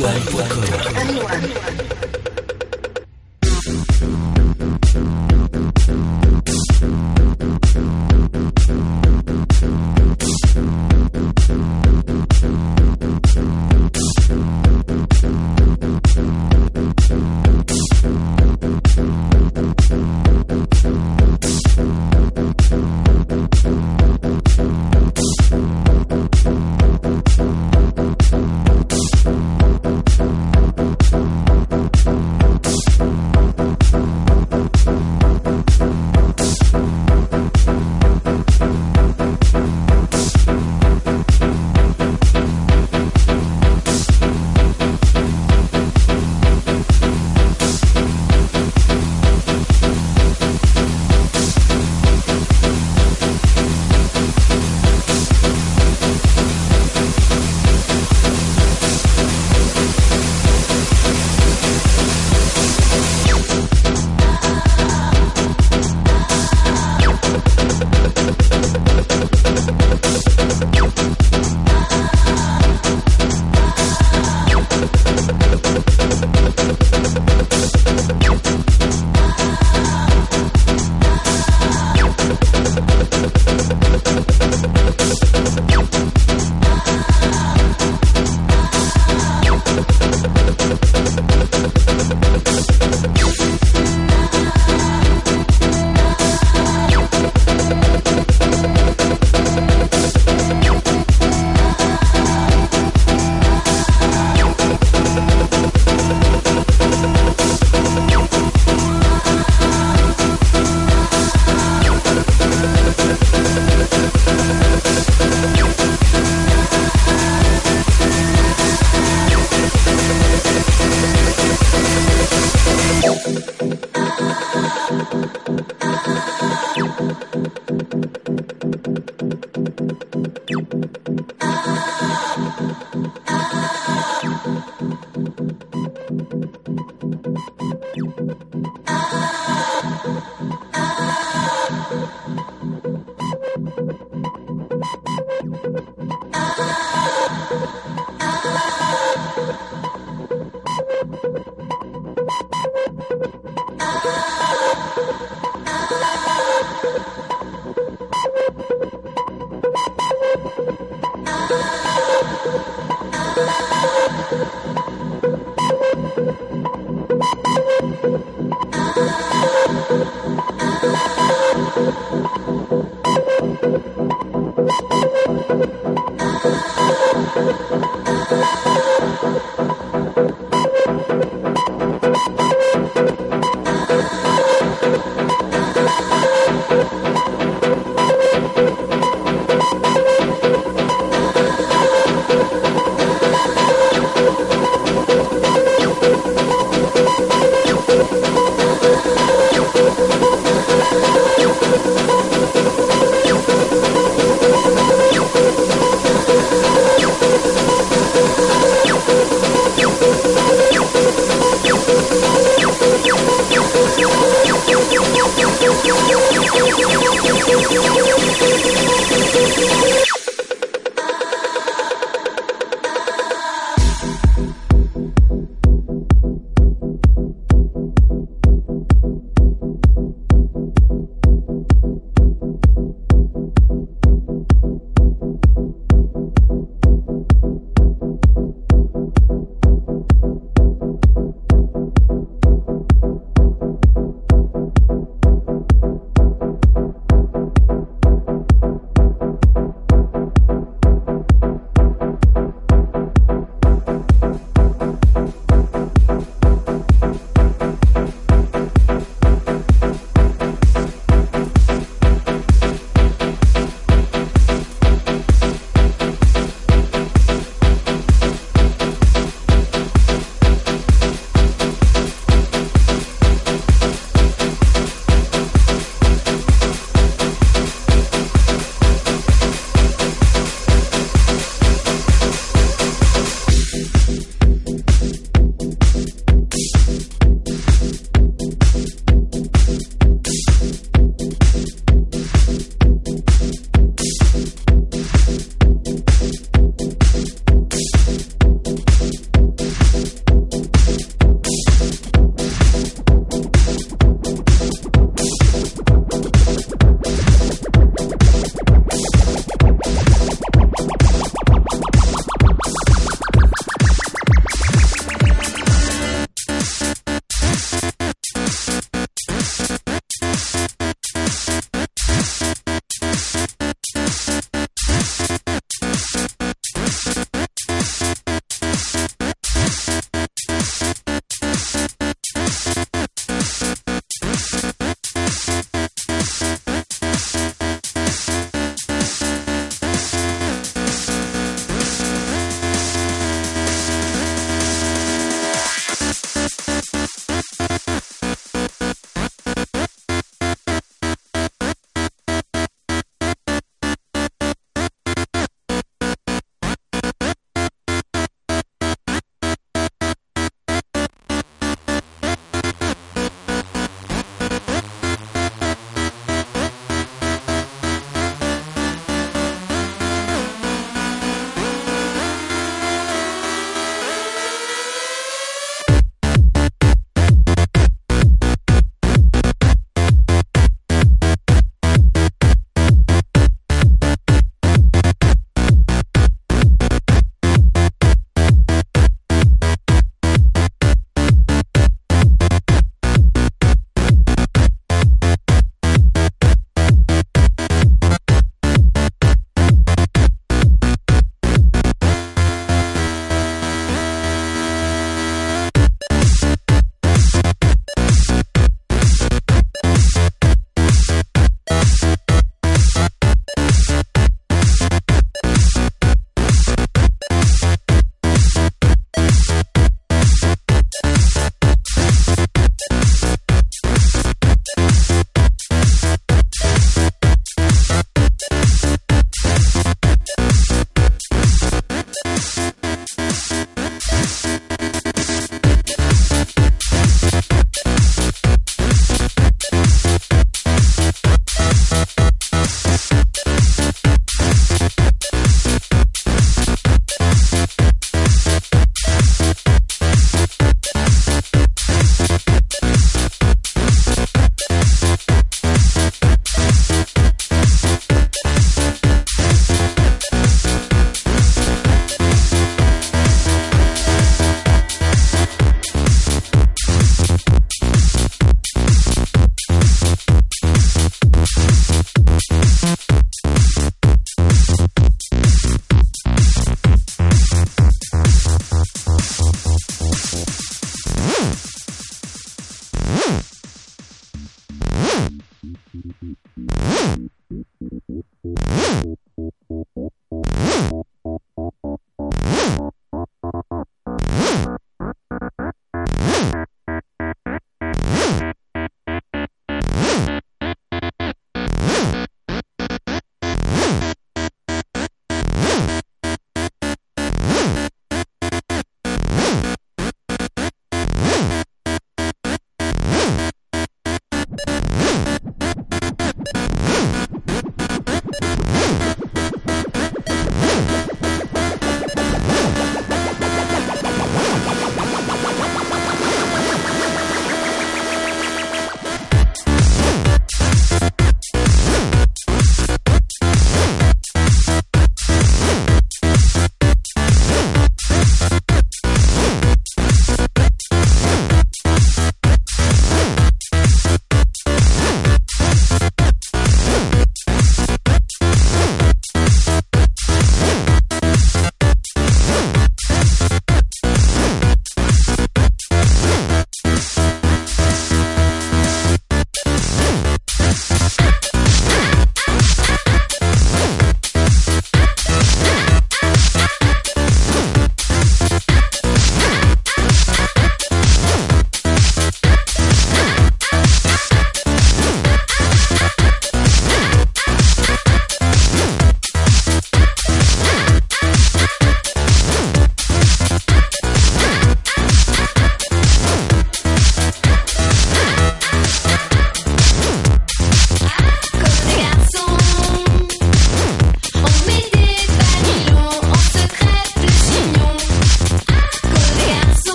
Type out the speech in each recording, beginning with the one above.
www.parisone.com.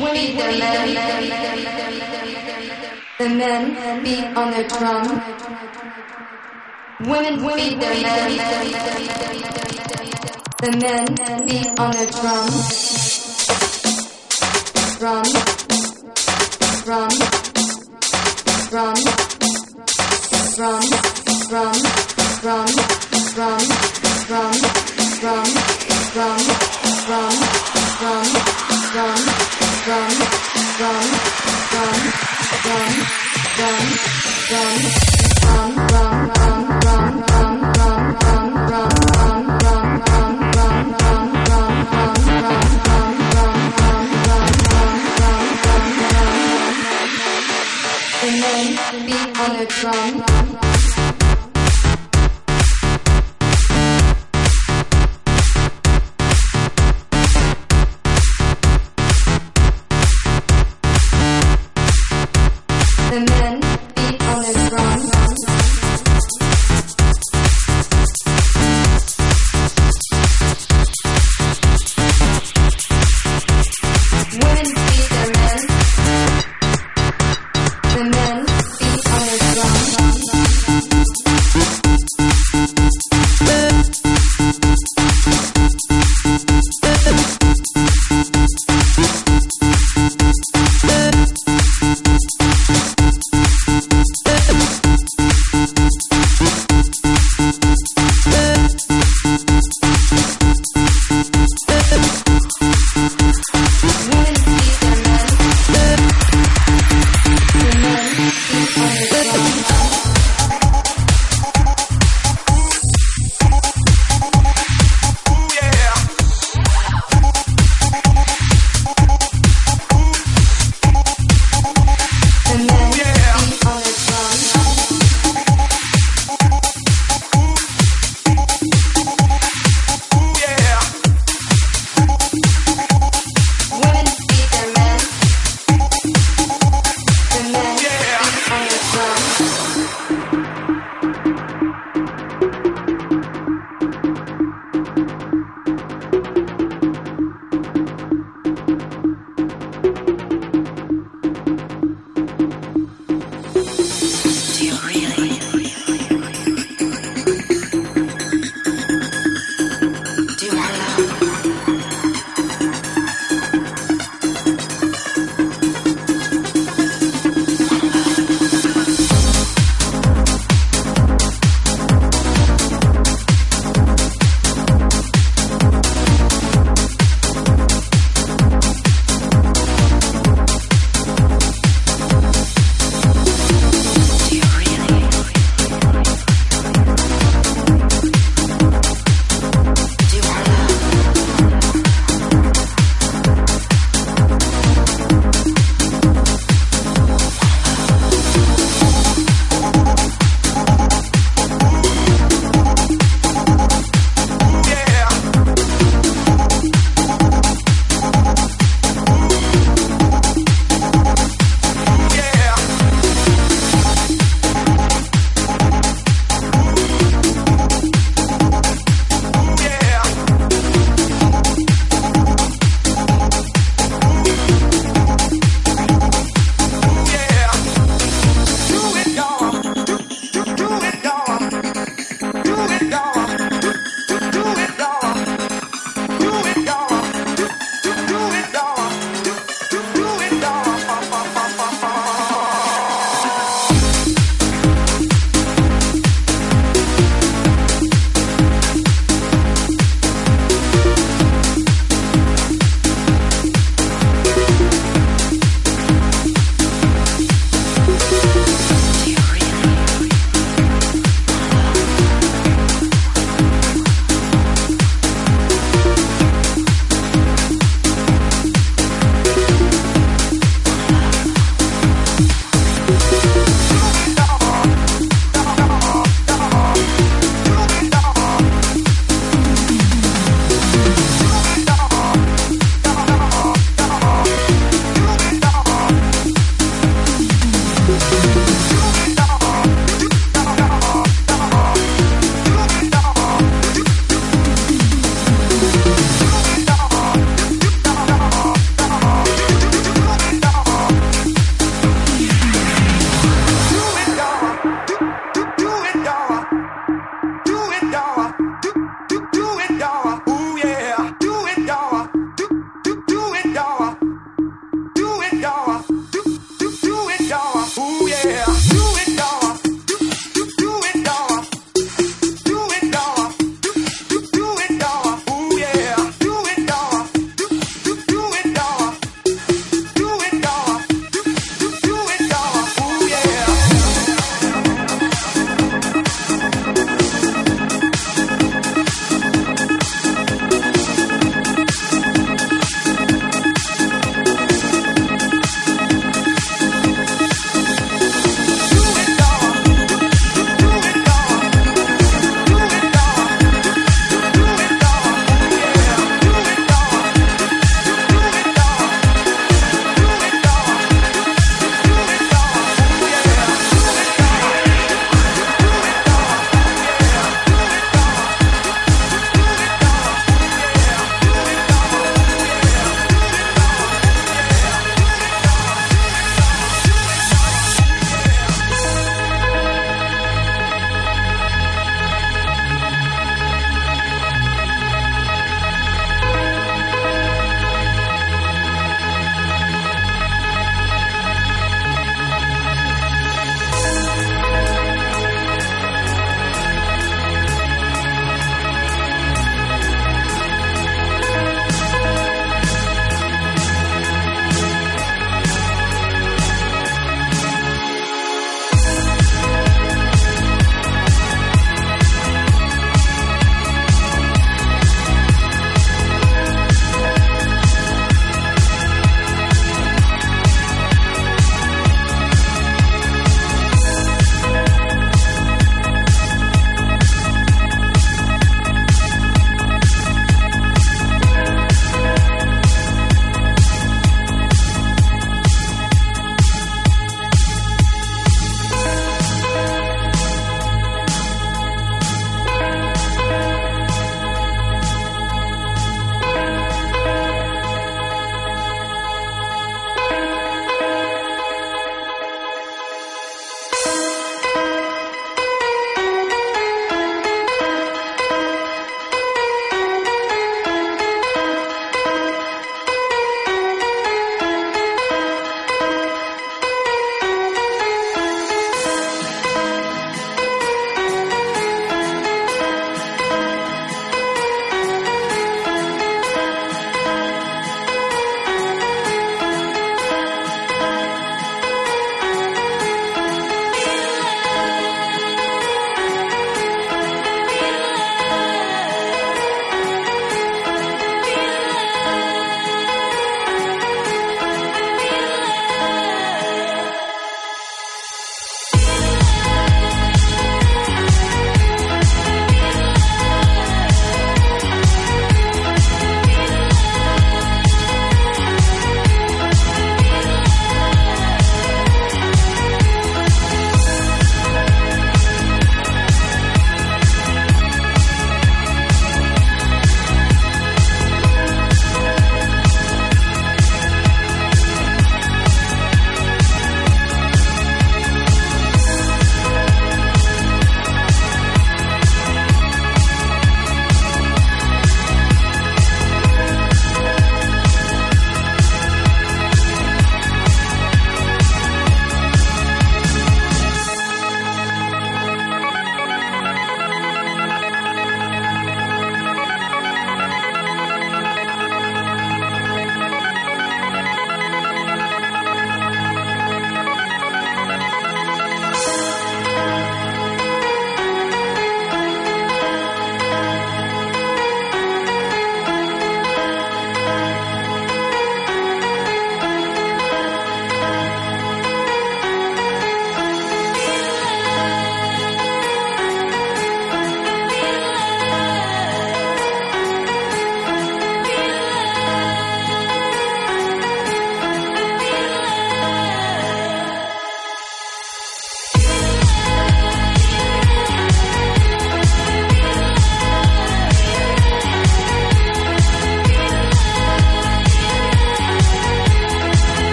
beat their men. The men beat on their drum. Women beat their men. The men beat on their drum. Drum. Drum. Drum. Drum. Drum. Drum. Drum. Drum. Drum. Drum. Drum. Drum drum, be on a drum.